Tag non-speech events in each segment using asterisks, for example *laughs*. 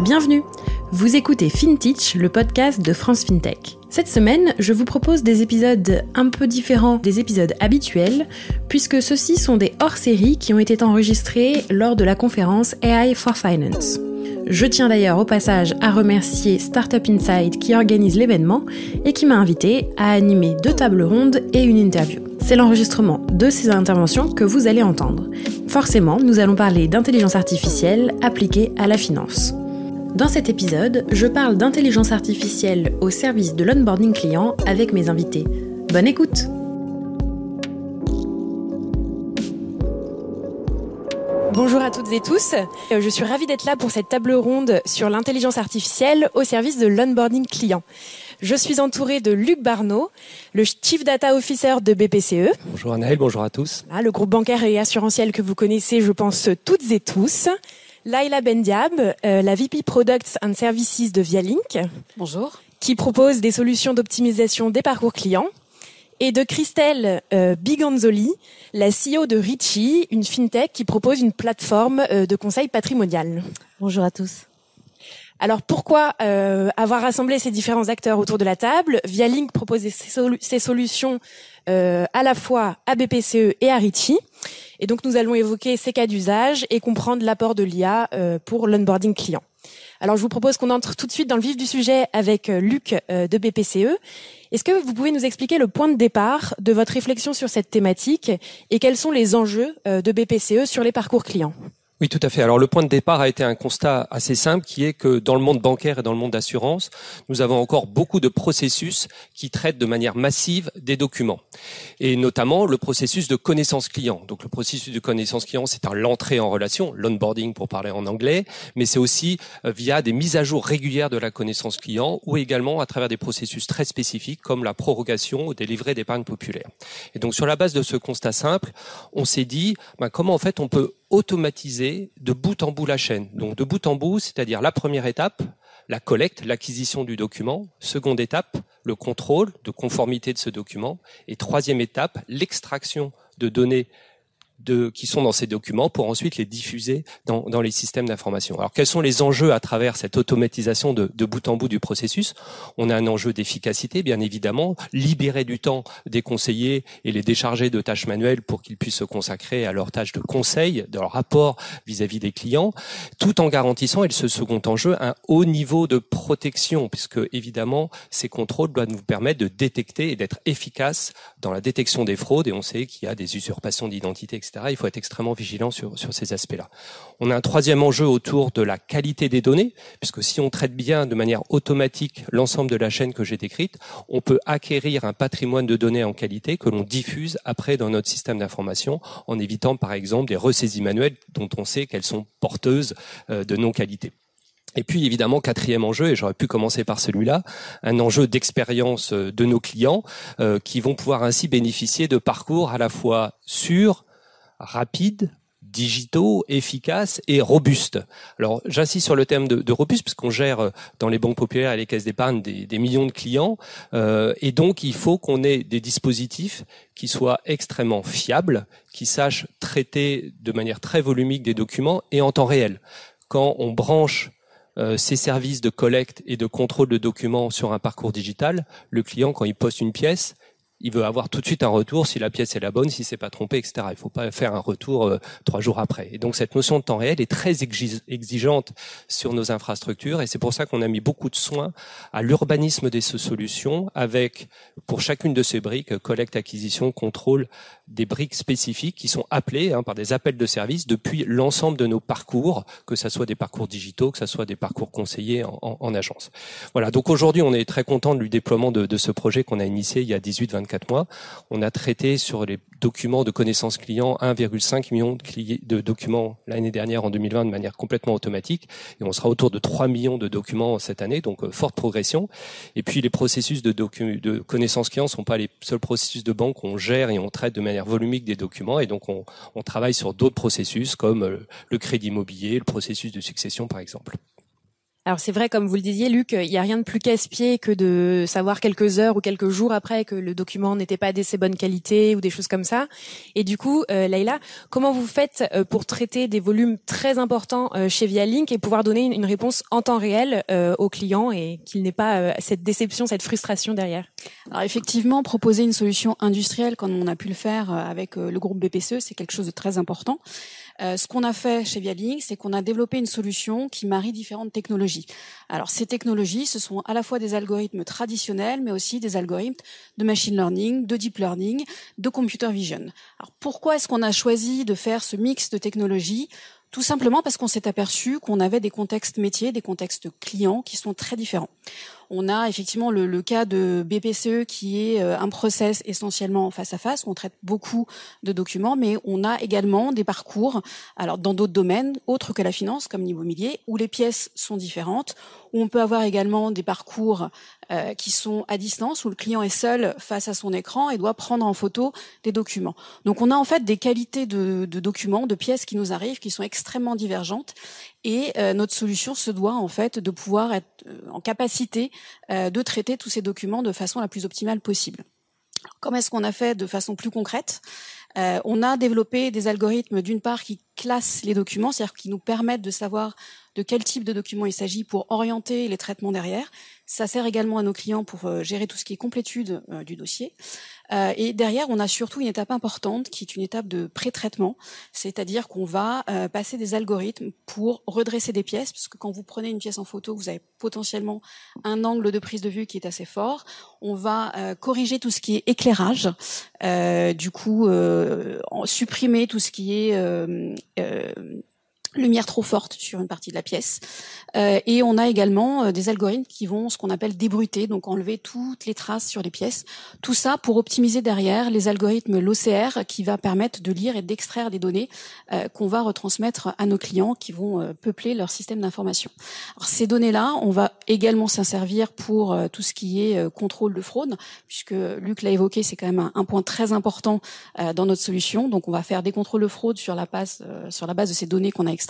Bienvenue Vous écoutez FinTech, le podcast de France FinTech. Cette semaine, je vous propose des épisodes un peu différents des épisodes habituels, puisque ceux-ci sont des hors-séries qui ont été enregistrés lors de la conférence AI for Finance. Je tiens d'ailleurs au passage à remercier Startup Inside qui organise l'événement et qui m'a invité à animer deux tables rondes et une interview. C'est l'enregistrement de ces interventions que vous allez entendre. Forcément, nous allons parler d'intelligence artificielle appliquée à la finance. Dans cet épisode, je parle d'intelligence artificielle au service de l'onboarding client avec mes invités. Bonne écoute Bonjour à toutes et tous. Euh, je suis ravie d'être là pour cette table ronde sur l'intelligence artificielle au service de l'onboarding client. Je suis entourée de Luc Barneau, le Chief Data Officer de BPCE. Bonjour Anaël, bonjour à tous. le groupe bancaire et assurantiel que vous connaissez, je pense, toutes et tous. Laila Bendiab, euh, la VP Products and Services de Vialink. Bonjour. Qui propose des solutions d'optimisation des parcours clients. Et de Christelle euh, Biganzoli, la CEO de Richie, une fintech qui propose une plateforme euh, de conseil patrimonial. Bonjour à tous. Alors pourquoi avoir rassemblé ces différents acteurs autour de la table? Vialink propose ses, solutions à la fois à BPCE et à Richie. Et donc nous allons évoquer ces cas d'usage et comprendre l'apport de l'IA euh, pour l'onboarding client. Alors je vous propose qu'on entre tout de suite dans le vif du sujet avec euh, Luc euh, de BPCE. Est-ce que vous pouvez nous expliquer le point de départ de votre réflexion sur cette thématique et quels sont les enjeux de BPCE sur les parcours clients? Oui, tout à fait. Alors le point de départ a été un constat assez simple qui est que dans le monde bancaire et dans le monde d'assurance, nous avons encore beaucoup de processus qui traitent de manière massive des documents. Et notamment le processus de connaissance client. Donc le processus de connaissance client, c'est l'entrée en relation, l'onboarding pour parler en anglais, mais c'est aussi euh, via des mises à jour régulières de la connaissance client ou également à travers des processus très spécifiques comme la prorogation ou des livrets d'épargne populaire. Et donc sur la base de ce constat simple, on s'est dit ben, comment en fait on peut automatiser de bout en bout la chaîne. Donc de bout en bout, c'est-à-dire la première étape, la collecte, l'acquisition du document. Seconde étape, le contrôle de conformité de ce document. Et troisième étape, l'extraction de données de, qui sont dans ces documents pour ensuite les diffuser dans, dans les systèmes d'information. Alors quels sont les enjeux à travers cette automatisation de, de, bout en bout du processus? On a un enjeu d'efficacité, bien évidemment, libérer du temps des conseillers et les décharger de tâches manuelles pour qu'ils puissent se consacrer à leurs tâches de conseil, de leur rapport vis-à-vis des clients, tout en garantissant, et ce second enjeu, un haut niveau de protection, puisque évidemment ces contrôles doivent nous permettre de détecter et d'être efficaces dans la détection des fraudes, et on sait qu'il y a des usurpations d'identité, etc il faut être extrêmement vigilant sur, ces aspects-là. On a un troisième enjeu autour de la qualité des données, puisque si on traite bien de manière automatique l'ensemble de la chaîne que j'ai décrite, on peut acquérir un patrimoine de données en qualité que l'on diffuse après dans notre système d'information, en évitant par exemple des ressaisies manuelles dont on sait qu'elles sont porteuses euh, de non-qualité. Et puis évidemment, quatrième enjeu, et j'aurais pu commencer par celui-là, un enjeu d'expérience euh, de nos clients euh, qui vont pouvoir ainsi bénéficier de parcours à la fois sûrs, rapides, digitaux, efficaces et robustes. Alors j'insiste sur le thème de, de robuste parce qu'on gère euh, dans les banques populaires et les caisses d'épargne des, millions de clients euh, et donc il faut qu'on ait des dispositifs qui soient extrêmement fiables, qui sachent traiter de manière très volumique des documents et en temps réel. Quand on branche euh, ces services de collecte et de contrôle de documents sur un parcours digital, le client, quand il poste une pièce, il veut avoir tout de suite un retour si la pièce est la bonne, si c'est pas trompé, etc. Il faut pas faire un retour euh, trois jours après. Et donc cette notion de temps réel est très exigeante sur nos infrastructures et c'est pour ça qu'on a mis beaucoup de soins à l'urbanisme de ces solutions avec pour chacune de ces briques collecte, acquisition, contrôle des briques spécifiques qui sont appelées hein, par des appels de service depuis l'ensemble de nos parcours, que ce soit des parcours digitaux, que ce soit des parcours conseillés en, en, agence. Voilà. Donc aujourd'hui, on est très content du déploiement de, de ce projet qu'on a initié il y a 18-24 On a traité sur les documents de connaissance client 1,5 million de, documents l'année dernière en 2020 de manière complètement automatique et on sera autour de 3 millions de documents cette année, donc euh, forte progression. Et puis les processus de, de connaissance client sont pas les seuls processus de banque on gère et on traite de manière volumique des documents et donc on, on travaille sur d'autres processus comme euh, le crédit immobilier, le processus de succession par exemple. Alors c'est vrai, comme vous le disiez, Luc, il n'y a rien de plus casse-pied que de savoir quelques heures ou quelques jours après que le document n'était pas d'assez bonne qualité ou des choses comme ça. Et du coup, euh, comment vous faites euh, pour traiter des volumes très importants euh, chez Vialink et pouvoir donner une, réponse en temps réel euh, aux clients et qu'il n'ait pas cette déception, cette frustration derrière? Alors effectivement, proposer une solution industrielle comme on a pu le faire avec le groupe BPCE, c'est quelque chose de très important. Euh, ce qu'on a fait chez Vialink, c'est qu'on a développé une solution qui marie différentes technologies. Alors ces technologies, ce sont à la fois des algorithmes traditionnels, mais aussi des algorithmes de machine learning, de deep learning, de computer vision. Alors pourquoi est-ce qu'on a choisi de faire ce mix de technologies? Tout simplement parce qu'on s'est aperçu qu'on avait des contextes métiers, des contextes clients qui sont très différents. On a effectivement le, le, cas de BPCE qui est euh, un process essentiellement face à face. Où on traite beaucoup de documents, mais on a également des parcours, alors dans d'autres domaines autres que la finance, comme l'immobilier, où les pièces sont différentes. Où on peut avoir également des parcours euh, qui sont à distance, où le client est seul face à son écran et doit prendre en photo des documents. Donc on a en fait des qualités de, de documents, de pièces qui nous arrivent, qui sont extrêmement divergentes. Et euh, notre solution se doit en fait de pouvoir être en capacité euh, de traiter tous ces documents de façon la plus optimale possible. comment est-ce qu'on a fait de façon plus concrète euh, On a développé des algorithmes d'une part qui classent les documents, c'est-à-dire qui nous permettent de savoir de quel type de document il s'agit pour orienter les traitements derrière. Ça sert également à nos clients pour euh, gérer tout ce qui est complétude euh, du dossier. Euh, et derrière, on a surtout une étape importante qui est une étape de pré-traitement, c'est-à-dire qu'on va passer des algorithmes pour redresser des pièces, parce que quand vous prenez une pièce en photo, vous avez potentiellement un angle de prise de vue qui est assez fort. On va corriger tout ce qui est éclairage, du coup supprimer tout ce qui est lumière trop forte sur une partie de la pièce. Euh, et on a également euh, des algorithmes qui vont ce qu'on appelle débruiter, donc enlever toutes les traces sur les pièces. Tout ça pour optimiser derrière les algorithmes l'OCR qui va permettre de lire et d'extraire des données euh, qu'on va retransmettre à nos clients qui vont euh, peupler leur système d'information. Ces données-là, on va également s'en servir pour tout ce qui est contrôle de fraude, puisque Luc l'a évoqué, c'est quand même un, un, point très important dans notre solution. Donc on va faire des contrôles de fraude sur la base, sur la base de ces données qu'on a extraites,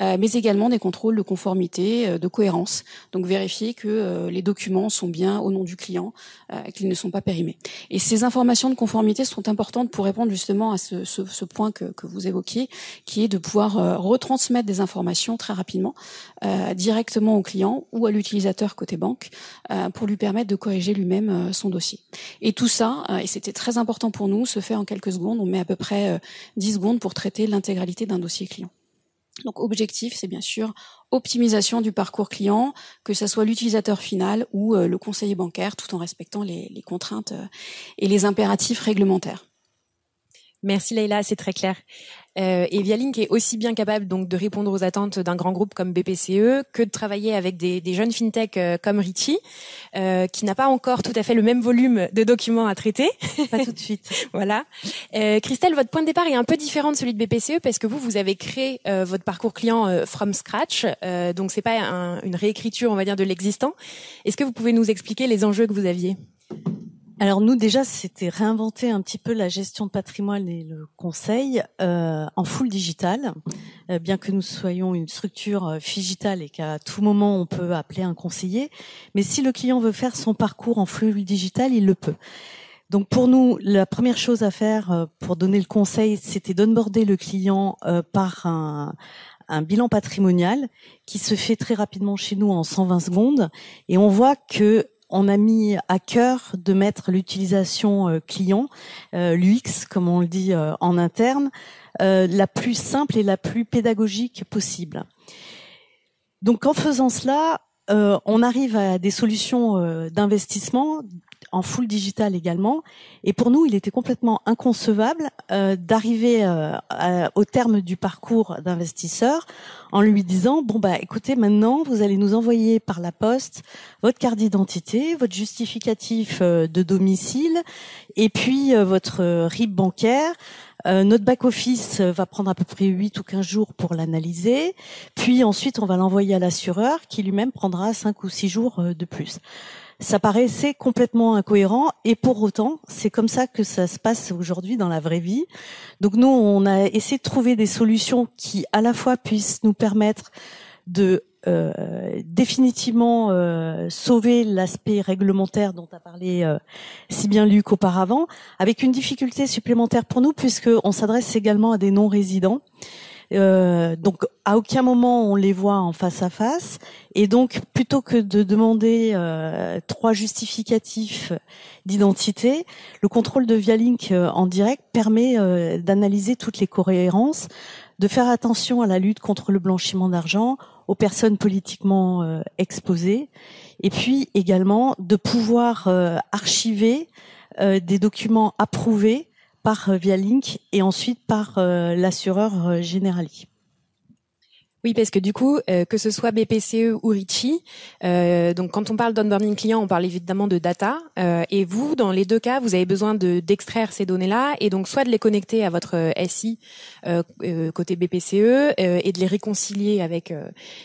mais également des contrôles de conformité euh, de cohérence. Donc vérifier que euh, les documents sont bien au nom du client, euh, qu'ils ne sont pas périmés. Et ces informations de conformité sont importantes pour répondre justement à ce, point que, que, vous évoquiez, qui est de pouvoir retransmettre des informations très rapidement directement au client ou à l'utilisateur côté banque pour lui permettre de corriger lui-même son dossier. Et tout ça, et c'était très important pour nous, se fait en quelques secondes. On met à peu près 10 secondes pour traiter l'intégralité d'un dossier client. Donc objectif, c'est bien sûr optimisation du parcours client, que ce soit l'utilisateur final ou euh, le conseiller bancaire, tout en respectant les, contraintes euh, et les impératifs réglementaires. Merci Leïla, c'est très clair. Euh, et Vialink est aussi bien capable donc de répondre aux attentes d'un grand groupe comme BPCE que de travailler avec des, des jeunes fintech euh, comme Richie, euh, qui n'a pas encore tout à fait le même volume de documents à traiter. Pas tout de suite. *laughs* voilà. Euh, Christelle, votre point de départ est un peu différent de celui de BPCE parce que vous, vous avez créé euh, votre parcours client euh, from scratch, donc c'est pas un, une réécriture, on va dire, de l'existant. Est-ce que vous pouvez nous expliquer les enjeux que vous aviez? Alors nous déjà c'était réinventer un petit peu la gestion de patrimoine et le conseil euh, en full digital, euh, bien que nous soyons une structure euh, digitale et qu'à tout moment on peut appeler un conseiller, mais si le client veut faire son parcours en full digital, il le peut. Donc pour nous, la première chose à faire euh, pour donner le conseil, c'était d'onboarder le client euh, par un, un bilan patrimonial qui se fait très rapidement chez nous en 120 secondes et on voit que on a mis à cœur de mettre l'utilisation euh, client, euh, l'UX comme on le dit euh, en interne, la plus simple et la plus pédagogique possible. Donc en faisant cela, on arrive à des solutions d'investissement en full digital également. Et pour nous, il était complètement inconcevable euh, d'arriver euh, au terme du parcours d'investisseur en lui disant bon bah écoutez maintenant vous allez nous envoyer par la poste votre carte d'identité, votre justificatif euh, de domicile et puis votre RIB bancaire. Notre back office va prendre à peu près 8 ou 15 jours pour l'analyser, puis ensuite on va l'envoyer à l'assureur qui lui-même prendra 5 ou 6 jours de plus. Ça paraissait complètement incohérent. Et pour autant, c'est comme ça que ça se passe aujourd'hui dans la vraie vie. Donc nous, on a essayé de trouver des solutions qui à la fois puissent nous permettre de définitivement sauver l'aspect réglementaire dont a parlé si bien Luc auparavant, avec une difficulté supplémentaire pour nous puisque on s'adresse également à des non-résidents. Euh, donc à aucun moment on les voit en face à face et donc plutôt que de demander euh, trois justificatifs d'identité, le contrôle de Vialink euh, en direct permet euh, d'analyser toutes les cohérенces, de faire attention à la lutte contre le blanchiment d'argent, aux personnes politiquement exposées et puis également de pouvoir archiver des documents approuvés par euh, via Link et ensuite par euh, l'assureur euh, Generali. Oui, parce que du coup, que ce soit BPCE ou Richie, donc quand on parle d'onboarding client, on parle évidemment de data. et vous, dans les deux cas, vous avez besoin de d'extraire ces données-là et donc soit de les connecter à votre SI côté BPCE et de les réconcilier avec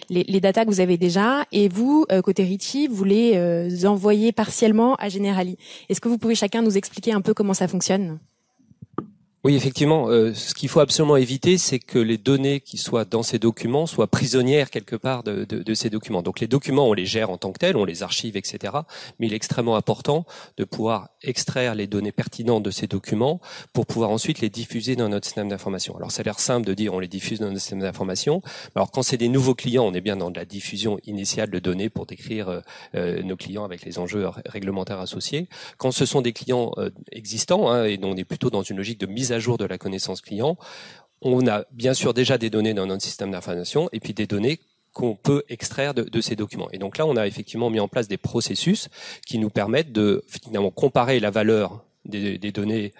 les, les datas que vous avez déjà. Et vous, côté Richie, vous les envoyez partiellement à Generali. Est-ce que vous pouvez chacun nous expliquer un peu comment ça fonctionne? Oui, effectivement. Euh, ce qu'il faut absolument éviter, c'est que les données qui soient dans ces documents soient prisonnières quelque part de, de, de, ces documents. Donc les documents, on les gère en tant que tels, on les archive, etc. Mais il est extrêmement important de pouvoir extraire les données pertinentes de ces documents pour pouvoir ensuite les diffuser dans notre système d'information. Alors ça a l'air simple de dire on les diffuse dans notre système d'information. Alors quand c'est des nouveaux clients, on est bien dans de la diffusion initiale de données pour décrire euh, euh nos clients avec les enjeux réglementaires associés. Quand ce sont des clients euh, existants, hein, et on est plutôt dans une logique de mise à jour de la connaissance client. On a bien sûr déjà des données dans notre système d'information et puis des données qu'on peut extraire de, ces documents. Et donc là, on a effectivement mis en place des processus qui nous permettent de finalement comparer la valeur des, données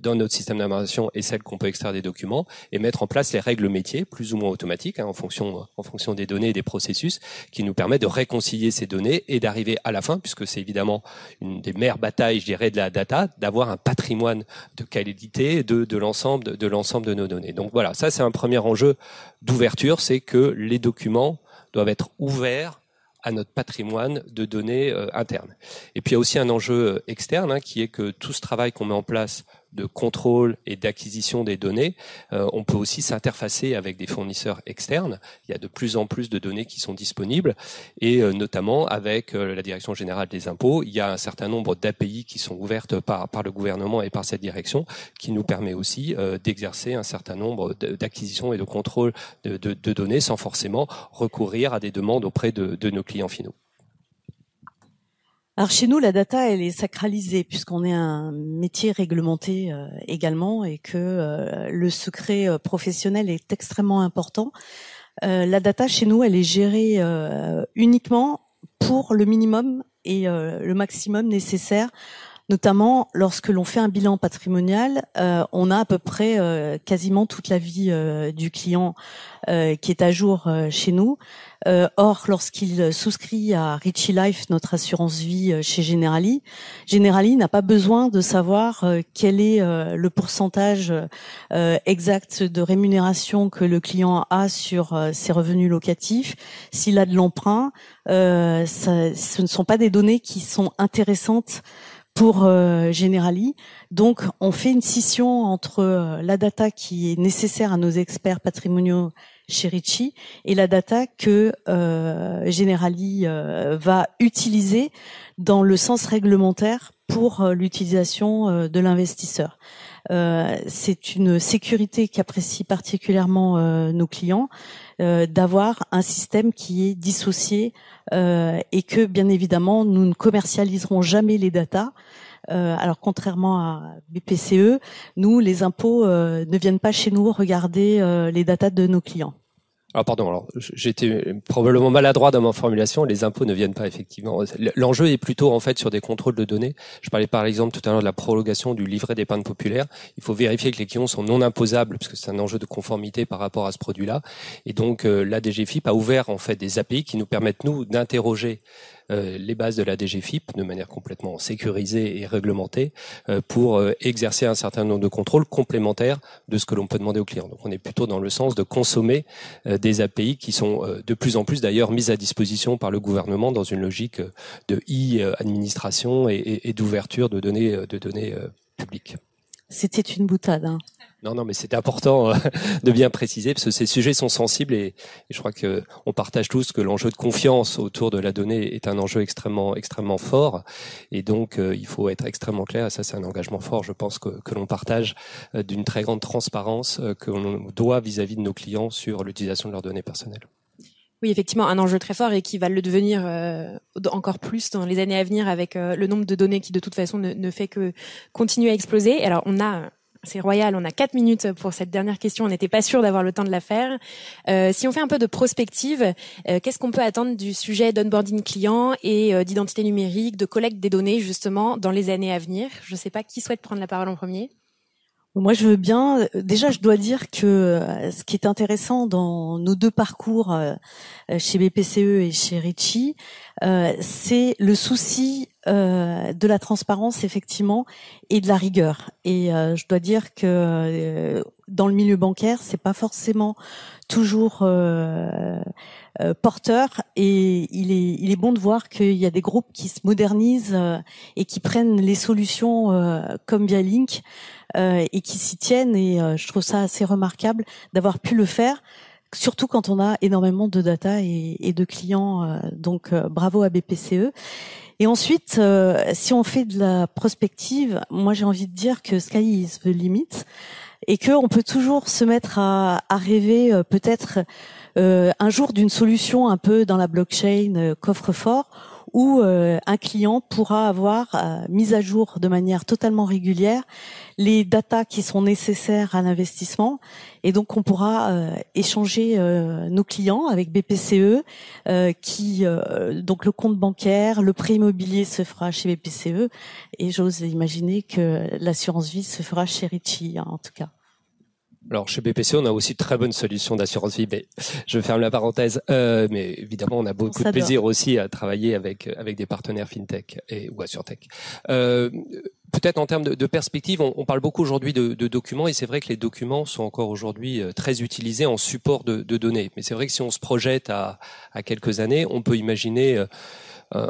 dans notre système d'information et celle qu'on peut extraire des documents et mettre en place les règles métiers plus ou moins automatiques hein, en fonction en fonction des données et des processus qui nous permettent de réconcilier ces données et d'arriver à la fin puisque c'est évidemment une des mères batailles je dirais de la data d'avoir un patrimoine de qualité de, de l'ensemble de, de l'ensemble de nos données. Donc voilà, ça c'est un premier enjeu d'ouverture, c'est que les documents doivent être ouverts à notre patrimoine de données euh, internes. Et puis il y a aussi un enjeu euh, externe hein, qui est que tout ce travail qu'on met en place de contrôle et d'acquisition des données, euh, on peut aussi s'interfacer avec des fournisseurs externes. Il y a de plus en plus de données qui sont disponibles et euh, notamment avec euh, la Direction générale des impôts, il y a un certain nombre d'API qui sont ouvertes par, le gouvernement et par cette direction qui nous permet aussi d'exercer un certain nombre d'acquisitions et de contrôle de, données sans forcément recourir à des demandes auprès de nos clients finaux. Alors chez nous, la data, elle est sacralisée puisqu'on est un métier réglementé euh, également et que euh, le secret euh, professionnel est extrêmement important. la data chez nous, elle est gérée uniquement pour le minimum et le maximum nécessaire notamment lorsque l'on fait un bilan patrimonial, on a à peu près quasiment toute la vie du client qui est à jour chez nous. Euh, or, lorsqu'il souscrit à Richie Life, notre assurance vie euh, chez Generali, Generali n'a pas besoin de savoir euh, quel est le pourcentage exact de rémunération que le client a sur ses revenus locatifs, s'il a de l'emprunt. ce ne sont pas des données qui sont intéressantes pour Generali. Donc, on fait une scission entre la data qui est nécessaire à nos experts patrimoniaux chez Ritchie et la data que euh, Generali euh, va utiliser dans le sens réglementaire pour euh, l'utilisation euh, de l'investisseur. C'est une sécurité qu'apprécient particulièrement nos clients d'avoir un système qui est dissocié et que bien évidemment nous ne commercialiserons jamais les datas. alors contrairement à BPCE, nous les impôts ne viennent pas chez nous regarder les datas de nos clients. Alors pardon, alors j'étais probablement maladroit dans ma formulation. Les impôts ne viennent pas effectivement. L'enjeu est plutôt en fait sur des contrôles de données. Je parlais par exemple tout à l'heure de la prolongation du livret d'épargne populaire. Il faut vérifier que les clients sont non imposables parce que c'est un enjeu de conformité par rapport à ce produit-là. Et donc euh, la DGFIP a ouvert en fait des API qui nous permettent nous d'interroger les bases de la DGFIP de manière complètement sécurisée et réglementée euh, pour euh, exercer un certain nombre de contrôles complémentaires de ce que l'on peut demander aux clients. Donc on est plutôt dans le sens de consommer des API qui sont de plus en plus d'ailleurs mises à disposition par le gouvernement dans une logique de e-administration et, d'ouverture de données, de données publiques. C'était une boutade. Hein. Non, non, mais c'est important euh, *laughs* de bien préciser parce que ces sujets sont sensibles et, je crois que on partage tous que l'enjeu de confiance autour de la donnée est un enjeu extrêmement, extrêmement fort et donc euh, il faut être extrêmement clair. Ça, c'est un engagement fort, je pense que, que l'on partage euh, d'une très grande transparence que l'on doit vis-à-vis de nos clients sur l'utilisation de leurs données personnelles. Oui, effectivement, un enjeu très fort et qui va le devenir encore plus dans les années à venir avec le nombre de données qui de toute façon ne, ne fait que continuer à exploser. Alors, on a c'est royal, on a quatre minutes pour cette dernière question, on n'était pas sûr d'avoir le temps de la faire. Euh, si on fait un peu de prospective, euh, qu'est-ce qu'on peut attendre du sujet d'onboarding client et euh, d'identité numérique, de collecte des données justement dans les années à venir? Je ne sais pas qui souhaite prendre la parole en premier. Moi, je veux bien. Déjà, je dois dire que ce qui est intéressant dans nos deux parcours chez BPCE et chez Ritchie, c'est le souci euh, de la transparence effectivement et de la rigueur. Et euh, je dois dire que euh, dans le milieu bancaire, c'est pas forcément toujours porteur. Et il est, il est bon de voir qu'il y a des groupes qui se modernisent et qui prennent les solutions comme via Link et qui s'y tiennent. Et je trouve ça assez remarquable d'avoir pu le faire surtout quand on a énormément de data et, et de clients. donc bravo à BPCE. Et ensuite, euh, si on fait de la prospective, moi j'ai envie de dire que sky is the limit et que on peut toujours se mettre à, à rêver euh, peut-être euh, un jour d'une solution un peu dans la blockchain coffre-fort où euh, un client pourra avoir euh, mise à jour de manière totalement régulière les datas qui sont nécessaires à l'investissement et donc on pourra euh, échanger nos clients avec BPCE qui donc le compte bancaire, le prêt immobilier se fera chez BPCE et j'ose imaginer que l'assurance vie se fera chez Ritchie hein, en tout cas. Alors chez BPC, on a aussi de très bonnes solutions d'assurance vie, mais je ferme la parenthèse. Euh, mais évidemment, on a beaucoup de plaisir aussi à travailler avec avec des partenaires fintech et ou assurtech. Euh, Peut-être en termes de, de perspective, on, on, parle beaucoup aujourd'hui de, de, documents et c'est vrai que les documents sont encore aujourd'hui euh, très utilisés en support de, de données. Mais c'est vrai que si on se projette à, à quelques années, on peut imaginer euh, euh,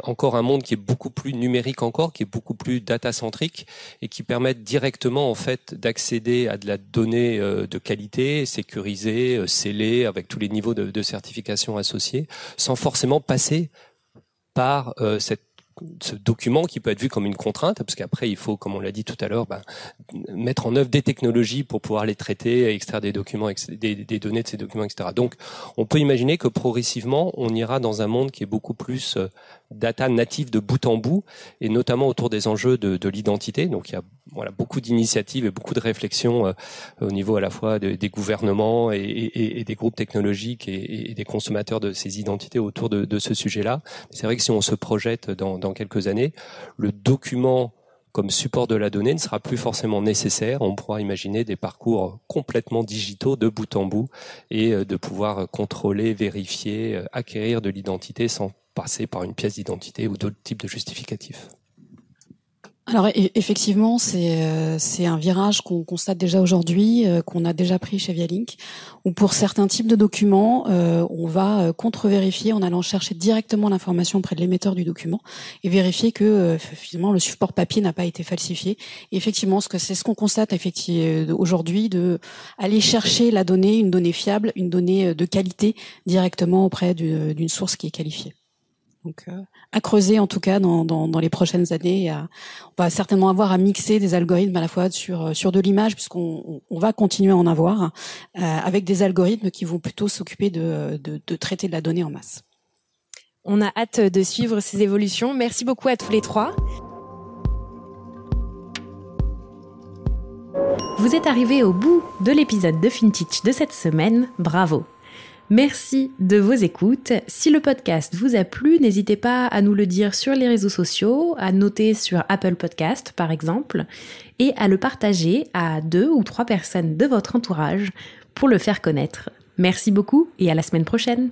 encore un monde qui est beaucoup plus numérique encore, qui est beaucoup plus data-centrique et qui permet directement en fait d'accéder à de la donnée euh, de qualité, sécurisée, euh, scellée, avec tous les niveaux de, de certification associés, sans forcément passer par cette ce document qui peut être vu comme une contrainte, parce qu'après il faut, comme on l'a dit tout à l'heure, ben, mettre en œuvre des technologies pour pouvoir les traiter, extraire des documents, des, des, données de ces documents, etc. Donc, on peut imaginer que progressivement, on ira dans un monde qui est beaucoup plus euh, data native de bout en bout, et notamment autour des enjeux de, de l'identité. Donc, il y a voilà beaucoup d'initiatives et beaucoup de réflexions euh, au niveau à la fois des gouvernements et, et, et, des groupes technologiques et, des consommateurs de ces identités autour de, de ce sujet-là. C'est vrai que si on se projette dans, dans quelques années, le document comme support de la donnée ne sera plus forcément nécessaire. On pourra imaginer des parcours complètement digitaux de bout en bout et euh, de pouvoir contrôler, vérifier, euh, acquérir de l'identité sans passer par une pièce d'identité ou d'autres types de justificatifs. Alors effectivement, c'est euh, un virage qu'on constate déjà aujourd'hui, euh, qu'on a déjà pris chez Vialink, où pour certains types de documents, euh, on va contre-vérifier en allant chercher directement l'information auprès de l'émetteur du document et vérifier que finalement le support papier n'a pas été falsifié. Et effectivement, ce que c'est ce qu'on constate effectivement aujourd'hui, de aller chercher la donnée, une donnée fiable, une donnée de qualité directement auprès d'une source qui est qualifiée. Donc, euh, à creuser en tout cas dans, dans, dans les prochaines années. on va certainement avoir à mixer des algorithmes à la fois sur euh, sur de l'image, puisqu'on on va continuer à en avoir, euh, avec des algorithmes qui vont plutôt s'occuper de, de, de traiter de la donnée en masse. On a hâte de suivre ces évolutions. Merci beaucoup à tous les trois. Vous êtes arrivés au bout de l'épisode de FinTech de cette semaine. Bravo. Merci de vos écoutes. Si le podcast vous a plu, n'hésitez pas à nous le dire sur les réseaux sociaux, à noter sur Apple Podcast par exemple, et à le partager à deux ou trois personnes de votre entourage pour le faire connaître. Merci beaucoup et à la semaine prochaine.